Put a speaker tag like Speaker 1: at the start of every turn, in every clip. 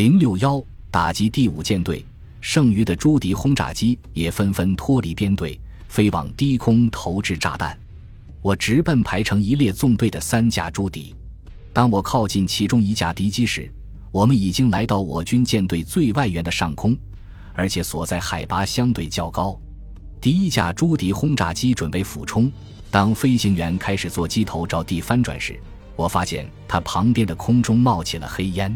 Speaker 1: 零六幺打击第五舰队，剩余的朱迪轰炸机也纷纷脱离编队，飞往低空投掷炸弹。我直奔排成一列纵队的三架朱迪。当我靠近其中一架敌机时，我们已经来到我军舰队最外缘的上空，而且所在海拔相对较高。第一架朱迪轰炸机准备俯冲，当飞行员开始做机头着地翻转时，我发现它旁边的空中冒起了黑烟。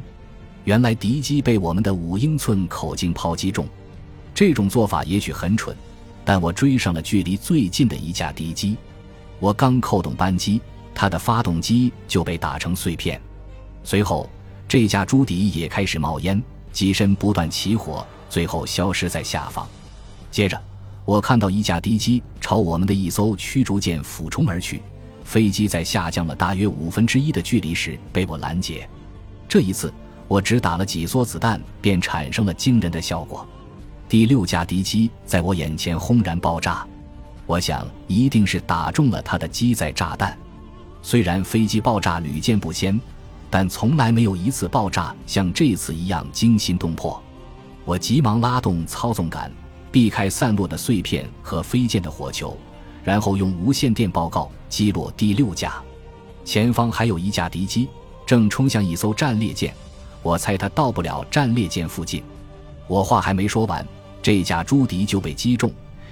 Speaker 1: 原来敌机被我们的五英寸口径炮击中。这种做法也许很蠢，但我追上了距离最近的一架敌机。我刚扣动扳机，它的发动机就被打成碎片。随后。这架朱迪也开始冒烟，机身不断起火，最后消失在下方。接着，我看到一架敌机朝我们的一艘驱逐舰俯冲而去，飞机在下降了大约五分之一的距离时被我拦截。这一次，我只打了几梭子弹，便产生了惊人的效果。第六架敌机在我眼前轰然爆炸，我想一定是打中了它的机载炸弹。虽然飞机爆炸屡见不鲜。但从来没有一次爆炸像这次一样惊心动魄。我急忙拉动操纵杆，避开散落的碎片和飞溅的火球，然后用无线电报告击落第六架。前方还有一架敌机正冲向一艘战列舰，我猜他到不了战列舰附近。我话还没说完，这架朱迪就被击中，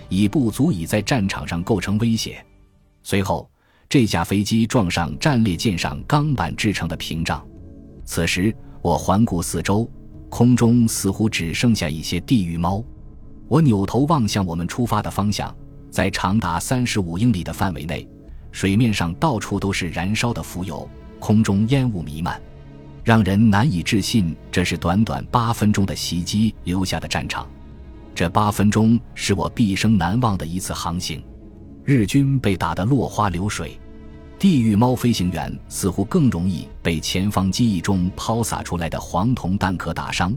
Speaker 1: 已不足以在战场上构成威胁。随后。这架飞机撞上战列舰上钢板制成的屏障。此时，我环顾四周，空中似乎只剩下一些地狱猫。我扭头望向我们出发的方向，在长达三十五英里的范围内，水面上到处都是燃烧的浮油，空中烟雾弥漫，让人难以置信这是短短八分钟的袭击留下的战场。这八分钟是我毕生难忘的一次航行。日军被打得落花流水。地狱猫飞行员似乎更容易被前方机翼中抛洒出来的黄铜弹壳打伤，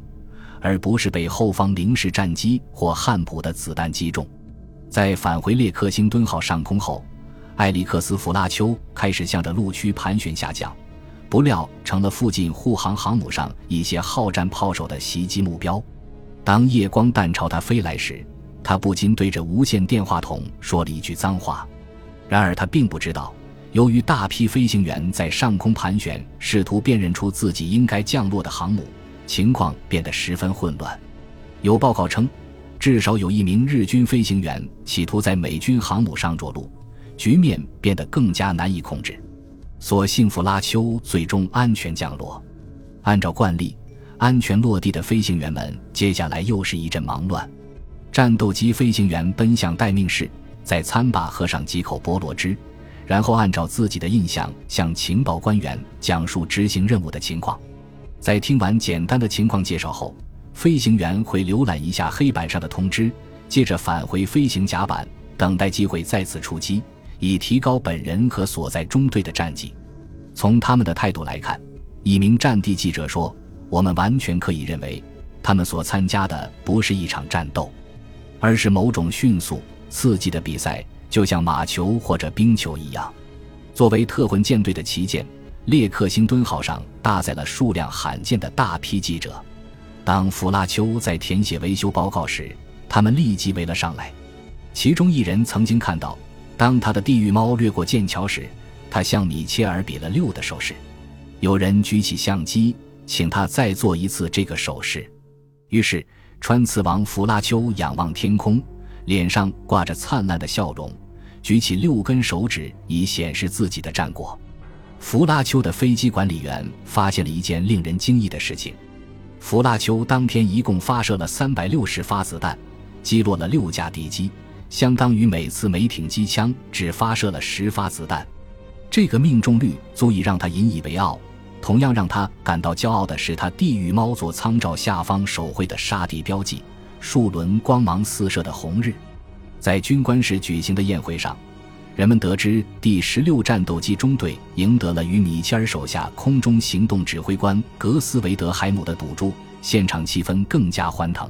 Speaker 1: 而不是被后方零式战机或汉普的子弹击中。在返回列克星敦号上空后，埃里克斯·弗拉丘开始向着陆区盘旋下降，不料成了附近护航航母上一些好战炮手的袭击目标。当夜光弹朝他飞来时，他不禁对着无线电话筒说了一句脏话。然而他并不知道。由于大批飞行员在上空盘旋，试图辨认出自己应该降落的航母，情况变得十分混乱。有报告称，至少有一名日军飞行员企图在美军航母上着陆，局面变得更加难以控制。所幸弗拉丘最终安全降落。按照惯例，安全落地的飞行员们接下来又是一阵忙乱。战斗机飞行员奔向待命室，在餐吧喝上几口菠萝汁。然后按照自己的印象向情报官员讲述执行任务的情况。在听完简单的情况介绍后，飞行员会浏览一下黑板上的通知，接着返回飞行甲板，等待机会再次出击，以提高本人和所在中队的战绩。从他们的态度来看，一名战地记者说：“我们完全可以认为，他们所参加的不是一场战斗，而是某种迅速刺激的比赛。”就像马球或者冰球一样，作为特混舰队的旗舰，列克星敦号上搭载了数量罕见的大批记者。当弗拉丘在填写维修报告时，他们立即围了上来。其中一人曾经看到，当他的地狱猫掠过剑桥时，他向米切尔比了六的手势。有人举起相机，请他再做一次这个手势。于是，穿刺王弗拉丘仰望天空，脸上挂着灿烂的笑容。举起六根手指以显示自己的战果。弗拉丘的飞机管理员发现了一件令人惊异的事情：弗拉丘当天一共发射了三百六十发子弹，击落了六架敌机，相当于每次每挺机枪只发射了十发子弹。这个命中率足以让他引以为傲。同样让他感到骄傲的是，他地狱猫座舱罩下方手绘的沙地标记——数轮光芒四射的红日。在军官室举行的宴会上，人们得知第十六战斗机中队赢得了与米切尔手下空中行动指挥官格斯维德海姆的赌注，现场气氛更加欢腾。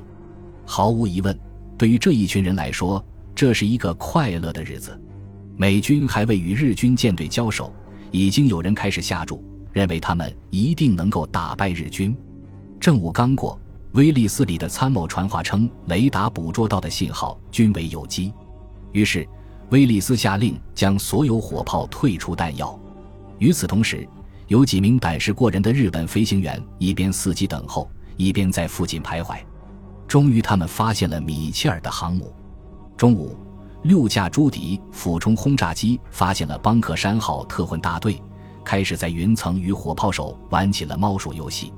Speaker 1: 毫无疑问，对于这一群人来说，这是一个快乐的日子。美军还未与日军舰队交手，已经有人开始下注，认为他们一定能够打败日军。正午刚过，威利斯里的参谋传话称，雷达捕捉到的信号均为有机。于是，威利斯下令将所有火炮退出弹药。与此同时，有几名胆识过人的日本飞行员一边伺机等候，一边在附近徘徊。终于，他们发现了米切尔的航母。中午，六架朱迪俯冲轰炸机发现了邦克山号特混大队，开始在云层与火炮手玩起了猫鼠游戏。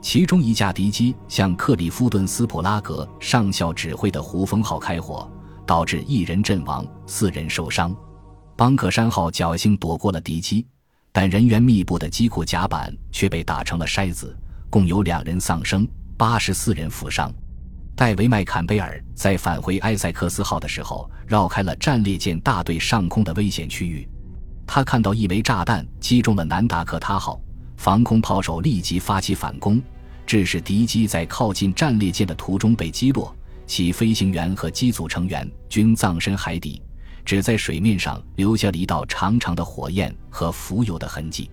Speaker 1: 其中一架敌机向克里夫顿斯普拉格上校指挥的胡风号开火，导致一人阵亡，四人受伤。邦克山号侥幸躲过了敌机，但人员密布的机库甲板却被打成了筛子，共有两人丧生，八十四人负伤。戴维·麦坎贝尔在返回埃塞克斯号的时候，绕开了战列舰大队上空的危险区域。他看到一枚炸弹击中了南达科他号，防空炮手立即发起反攻，致使敌机在靠近战列舰的途中被击落，其飞行员和机组成员均葬身海底，只在水面上留下了一道长长的火焰和浮游的痕迹。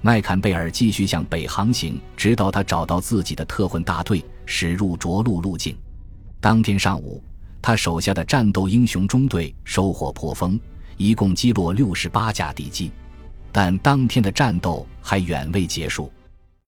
Speaker 1: 麦坎贝尔继续向北航行，直到他找到自己的特混大队。驶入着陆路径。当天上午，他手下的战斗英雄中队收获颇丰，一共击落六十八架敌机。但当天的战斗还远未结束。